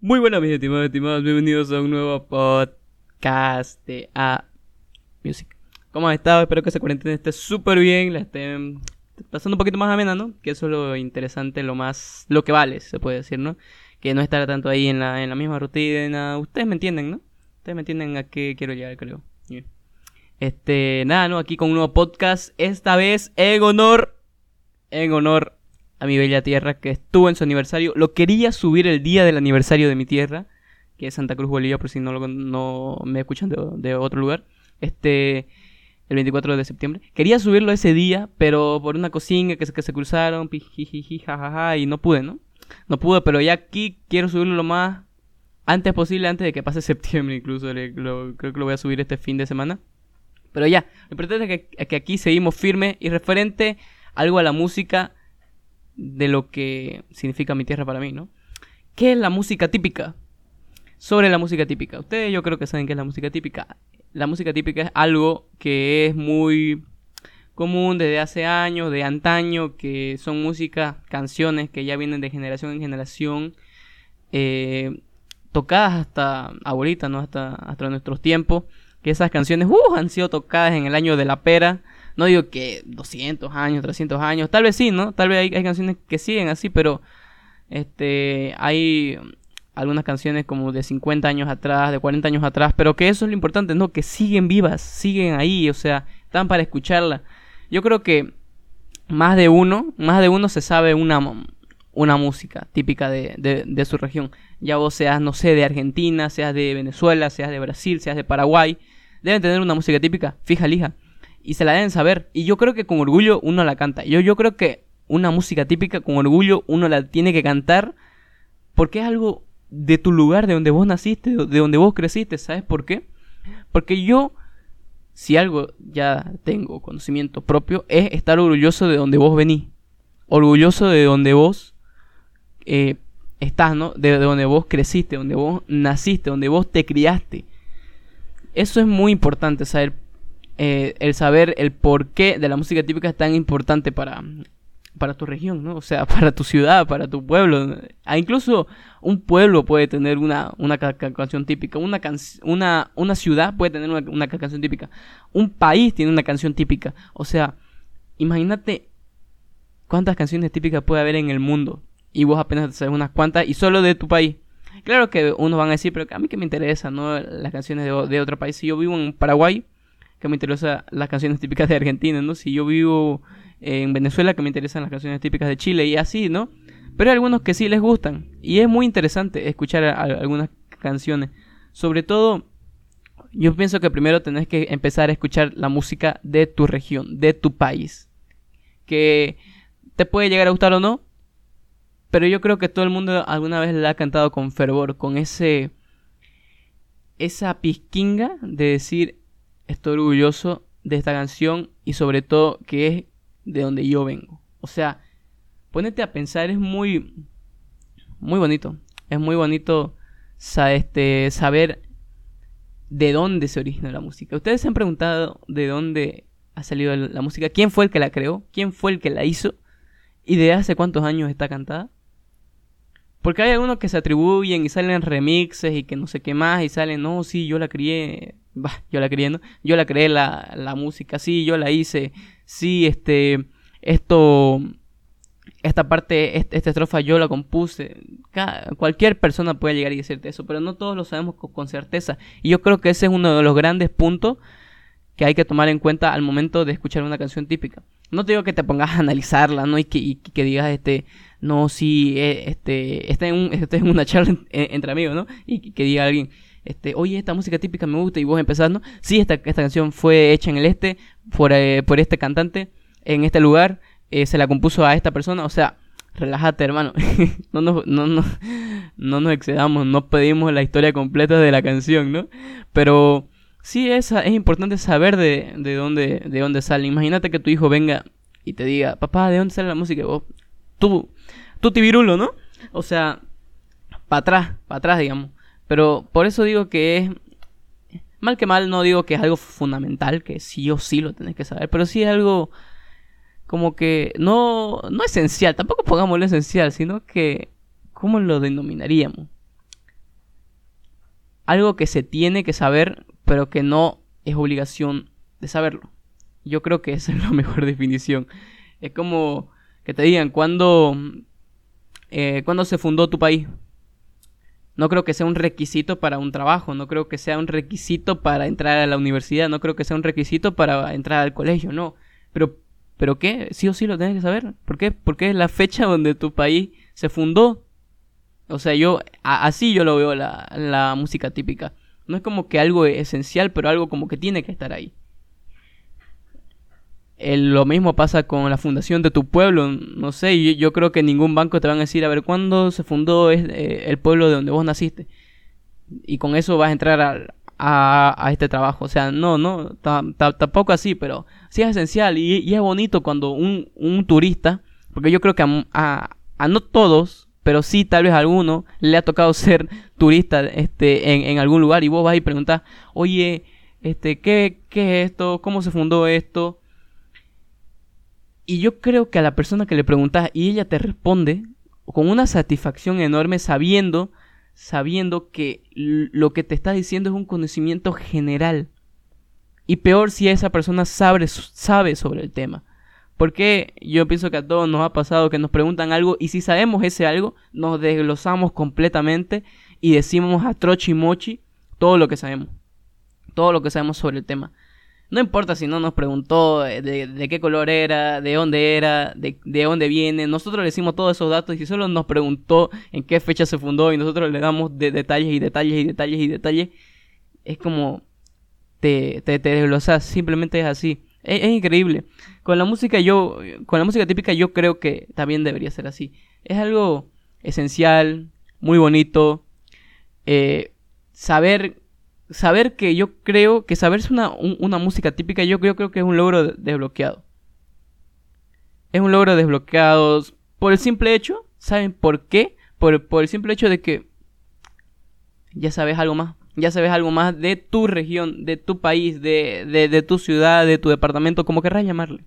Muy buenas, mis estimados, estimados, bienvenidos a un nuevo podcast de A Music. ¿Cómo han estado? Espero que esa cuarentena esté súper bien, la estén pasando un poquito más amena, ¿no? Que eso es lo interesante, lo más, lo que vale, se puede decir, ¿no? Que no estar tanto ahí en la, en la misma rutina. Ustedes me entienden, ¿no? Ustedes me entienden a qué quiero llegar, creo. Este, nada, ¿no? Aquí con un nuevo podcast, esta vez en honor, en honor a mi bella tierra que estuvo en su aniversario. Lo quería subir el día del aniversario de mi tierra, que es Santa Cruz Bolivia, por si no, lo, no me escuchan de, otro lugar. Este, el 24 de septiembre. Quería subirlo ese día, pero por una cocina que que se cruzaron, pijijiji, y no pude, ¿no? No pude, pero ya aquí quiero subirlo lo más antes posible, antes de que pase septiembre incluso. creo que lo voy a subir este fin de semana. Pero ya, lo importante es que, que aquí seguimos firme y referente algo a la música de lo que significa mi tierra para mí, ¿no? ¿Qué es la música típica? Sobre la música típica. Ustedes yo creo que saben qué es la música típica. La música típica es algo que es muy común desde hace años, de antaño, que son música, canciones que ya vienen de generación en generación, eh, tocadas hasta ahorita, ¿no? Hasta, hasta nuestros tiempos. Que esas canciones uh, han sido tocadas en el año de la pera no digo que 200 años, 300 años, tal vez sí, ¿no? Tal vez hay, hay canciones que siguen así, pero este hay algunas canciones como de 50 años atrás, de 40 años atrás, pero que eso es lo importante, ¿no? Que siguen vivas, siguen ahí, o sea, están para escucharla. Yo creo que más de uno, más de uno se sabe una, una música típica de, de, de, su región. Ya vos seas, no sé, de Argentina, seas de Venezuela, seas de Brasil, seas de Paraguay, deben tener una música típica, fija, lija y se la deben saber. Y yo creo que con orgullo uno la canta. Yo, yo creo que una música típica con orgullo uno la tiene que cantar porque es algo de tu lugar, de donde vos naciste, de donde vos creciste. ¿Sabes por qué? Porque yo, si algo ya tengo conocimiento propio, es estar orgulloso de donde vos venís. Orgulloso de donde vos eh, estás, ¿no? De, de donde vos creciste, donde vos naciste, donde vos te criaste. Eso es muy importante saber eh, el saber el porqué de la música típica es tan importante para, para tu región, ¿no? O sea, para tu ciudad, para tu pueblo. Ah, incluso un pueblo puede tener una, una canción típica. Una, una, una ciudad puede tener una, una, canción típica. Un país tiene una canción típica. O sea, imagínate cuántas canciones típicas puede haber en el mundo. Y vos apenas sabes unas cuantas y solo de tu país. Claro que unos van a decir, pero a mí que me interesa, ¿no? Las canciones de, de otro país. Si yo vivo en Paraguay que me interesan las canciones típicas de Argentina, ¿no? Si yo vivo en Venezuela, que me interesan las canciones típicas de Chile y así, ¿no? Pero hay algunos que sí les gustan. Y es muy interesante escuchar algunas canciones. Sobre todo, yo pienso que primero tenés que empezar a escuchar la música de tu región, de tu país. Que te puede llegar a gustar o no. Pero yo creo que todo el mundo alguna vez la ha cantado con fervor, con ese... Esa pizquinga de decir, estoy orgulloso de esta canción y sobre todo que es de donde yo vengo. O sea, ponete a pensar, es muy, muy bonito. Es muy bonito este, saber de dónde se origina la música. Ustedes se han preguntado de dónde ha salido la música, quién fue el que la creó, quién fue el que la hizo y de hace cuántos años está cantada. Porque hay algunos que se atribuyen y salen remixes y que no sé qué más y salen, no, sí, yo la crié yo la creé, ¿no? Yo la creé la, la música, sí, yo la hice, sí, este, esto, esta parte, esta estrofa yo la compuse. cualquier persona puede llegar y decirte eso, pero no todos lo sabemos con, certeza. Y yo creo que ese es uno de los grandes puntos que hay que tomar en cuenta al momento de escuchar una canción típica. No te digo que te pongas a analizarla, ¿no? Y que, que digas, este, no, sí, eh, este, está en, un, en una charla entre amigos, ¿no? Y que diga alguien, este, oye, esta música típica me gusta y vos empezás, ¿no? Sí, esta, esta canción fue hecha en el este por, eh, por este cantante en este lugar, eh, se la compuso a esta persona, o sea, relájate hermano, no, nos, no, no, no nos excedamos, no pedimos la historia completa de la canción, ¿no? Pero sí es, es importante saber de, de, dónde, de dónde sale. Imagínate que tu hijo venga y te diga, papá, ¿de dónde sale la música? Tú, tú tibirulo, ¿no? O sea, para atrás, para atrás, digamos. Pero por eso digo que es... Mal que mal no digo que es algo fundamental, que sí o sí lo tenés que saber, pero sí es algo como que no, no esencial, tampoco pongamos lo esencial, sino que ¿cómo lo denominaríamos? algo que se tiene que saber, pero que no es obligación de saberlo. Yo creo que esa es la mejor definición. Es como que te digan, ¿cuándo, eh, ¿cuándo se fundó tu país? No creo que sea un requisito para un trabajo, no creo que sea un requisito para entrar a la universidad, no creo que sea un requisito para entrar al colegio, no. Pero, ¿pero qué? Sí o sí lo tienes que saber. ¿Por qué? Porque es la fecha donde tu país se fundó. O sea, yo, así yo lo veo la, la música típica. No es como que algo esencial, pero algo como que tiene que estar ahí lo mismo pasa con la fundación de tu pueblo. No sé, yo, creo que ningún banco te van a decir, a ver, ¿cuándo se fundó eh, el pueblo de donde vos naciste? Y con eso vas a entrar a, este trabajo. O sea, no, no, tampoco así, pero sí es esencial y, es bonito cuando un, un, turista, porque yo creo que a, a, no todos, pero sí tal vez a alguno, le ha tocado ser turista este, en, en algún lugar y vos vas y preguntas, oye, este, ¿qué, ¿qué es esto? ¿Cómo se fundó esto? Y yo creo que a la persona que le preguntas y ella te responde con una satisfacción enorme sabiendo, sabiendo que lo que te está diciendo es un conocimiento general. Y peor si esa persona sabe, sabe sobre el tema. Porque yo pienso que a todos nos ha pasado que nos preguntan algo y si sabemos ese algo, nos desglosamos completamente y decimos a trochi mochi todo lo que sabemos. Todo lo que sabemos sobre el tema. No importa si no nos preguntó de, qué color era, de dónde era, de, dónde viene. Nosotros le decimos todos esos datos y solo nos preguntó en qué fecha se fundó y nosotros le damos de detalles y detalles y detalles y detalles, es como te, te, te desglosas. Simplemente es así. Es, increíble. Con la música yo, con la música típica yo creo que también debería ser así. Es algo esencial, muy bonito. Eh, saber saber que yo creo que saberse una, una música típica, yo creo, que es un logro desbloqueado. Es un logro desbloqueado por el simple hecho, ¿saben por qué? Por, por el simple hecho de que ya sabes algo más. Ya sabes algo más de tu región, de tu país, de, de, de tu ciudad, de tu departamento, como querrás llamarle.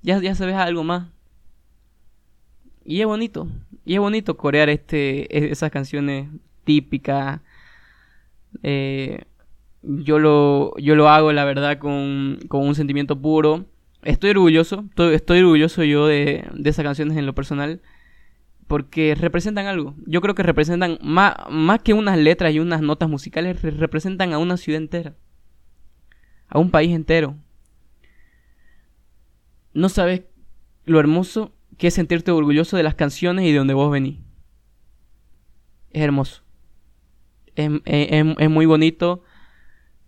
Ya, ya sabes algo más. Y es bonito. Y es bonito corear este, e, esas canciones típicas eh, yo, lo, yo lo hago, la verdad, con, con un sentimiento puro. Estoy orgulloso, estoy, orgulloso yo de, de esas canciones en lo personal porque representan algo. Yo creo que representan más, más que unas letras y unas notas musicales, representan a una ciudad entera, a un país entero. No sabes lo hermoso que es sentirte orgulloso de las canciones y de donde vos venís. Es hermoso es, muy bonito.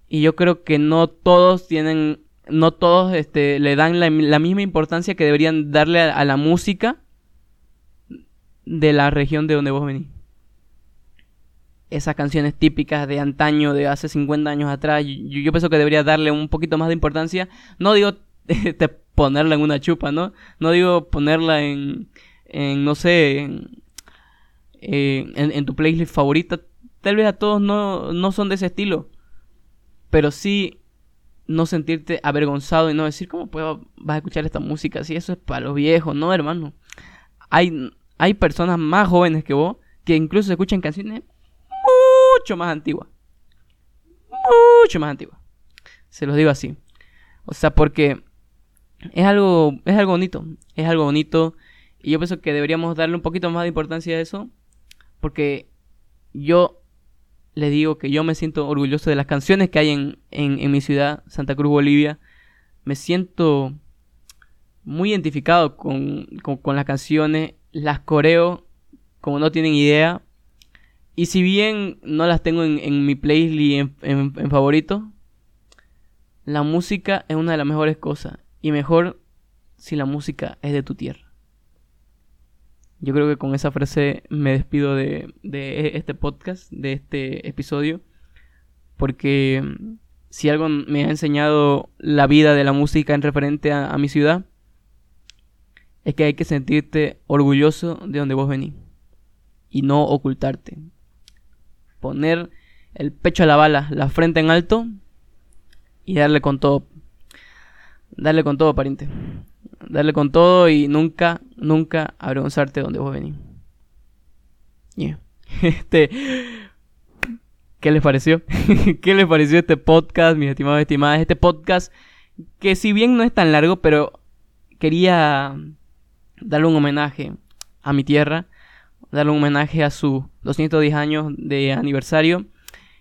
Y yo creo que no todos tienen, no todos este, le dan la, misma importancia que deberían darle a, la música de la región de donde vos venís. Esas canciones típicas de antaño, de hace 50 años atrás, yo, yo pienso que debería darle un poquito más de importancia. No digo este, ponerla en una chupa, ¿no? No digo ponerla en, en no sé, en, en, en tu playlist favorita tal vez a todos no, no son de ese estilo, pero sí no sentirte avergonzado y no decir, ¿cómo puedo, vas a escuchar esta música? Si eso es para los viejos, no, hermano. Hay, hay personas más jóvenes que vos que incluso escuchan canciones mucho más antiguas. Mucho más antiguas. Se los digo así. O sea, porque es algo, es algo bonito. Es algo bonito. Y yo pienso que deberíamos darle un poquito más de importancia a eso. Porque yo le digo que yo me siento orgulloso de las canciones que hay en, mi ciudad, Santa Cruz, Bolivia. Me siento muy identificado con, las canciones, las coreo como no tienen idea. Y si bien no las tengo en, mi playlist en, favorito, la música es una de las mejores cosas. Y mejor si la música es de tu tierra. Yo creo que con esa frase me despido de, de este podcast, de este episodio, porque mm, si algo me ha enseñado la vida de la música en referente a, mi ciudad, es que hay que sentirte orgulloso de donde vos venís y no ocultarte. Poner el pecho a la bala, la frente en alto y darle con todo. Darle con todo, pariente darle con todo y nunca, nunca avergonzarte donde vos venís. Este. ¿Qué les pareció? ¿Qué les pareció este podcast, mis estimados y estimadas? Este podcast que si bien no es tan largo, pero quería darle un homenaje a mi tierra, darle un homenaje a sus 210 años de aniversario,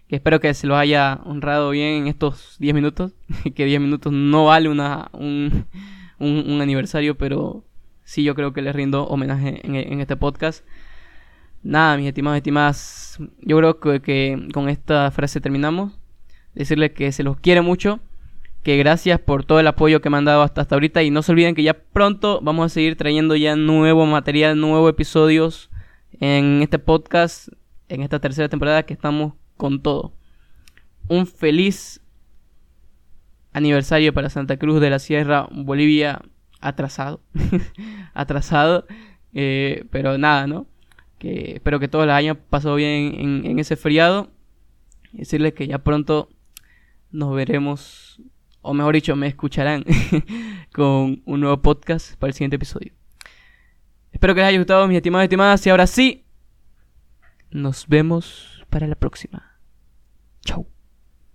que espero que se lo haya honrado bien en estos 10 minutos, que 10 minutos no vale una, un, un, aniversario, pero sí yo creo que les rindo homenaje en, este podcast. Nada, mis estimados estimadas, yo creo que, que, con esta frase terminamos. Decirles que se los quiere mucho, que gracias por todo el apoyo que me han dado hasta, hasta ahorita y no se olviden que ya pronto vamos a seguir trayendo ya nuevo material, nuevos episodios en este podcast, en esta tercera temporada que estamos con todo. Un feliz aniversario para Santa Cruz de la Sierra, Bolivia, atrasado. atrasado. Eh, pero nada, ¿no? Que espero que todos los años pasado bien en, ese feriado. Decirles que ya pronto nos veremos, o mejor dicho, me escucharán con un nuevo podcast para el siguiente episodio. Espero que les haya gustado, mis estimados y estimadas. Y ahora sí, nos vemos para la próxima. Chau.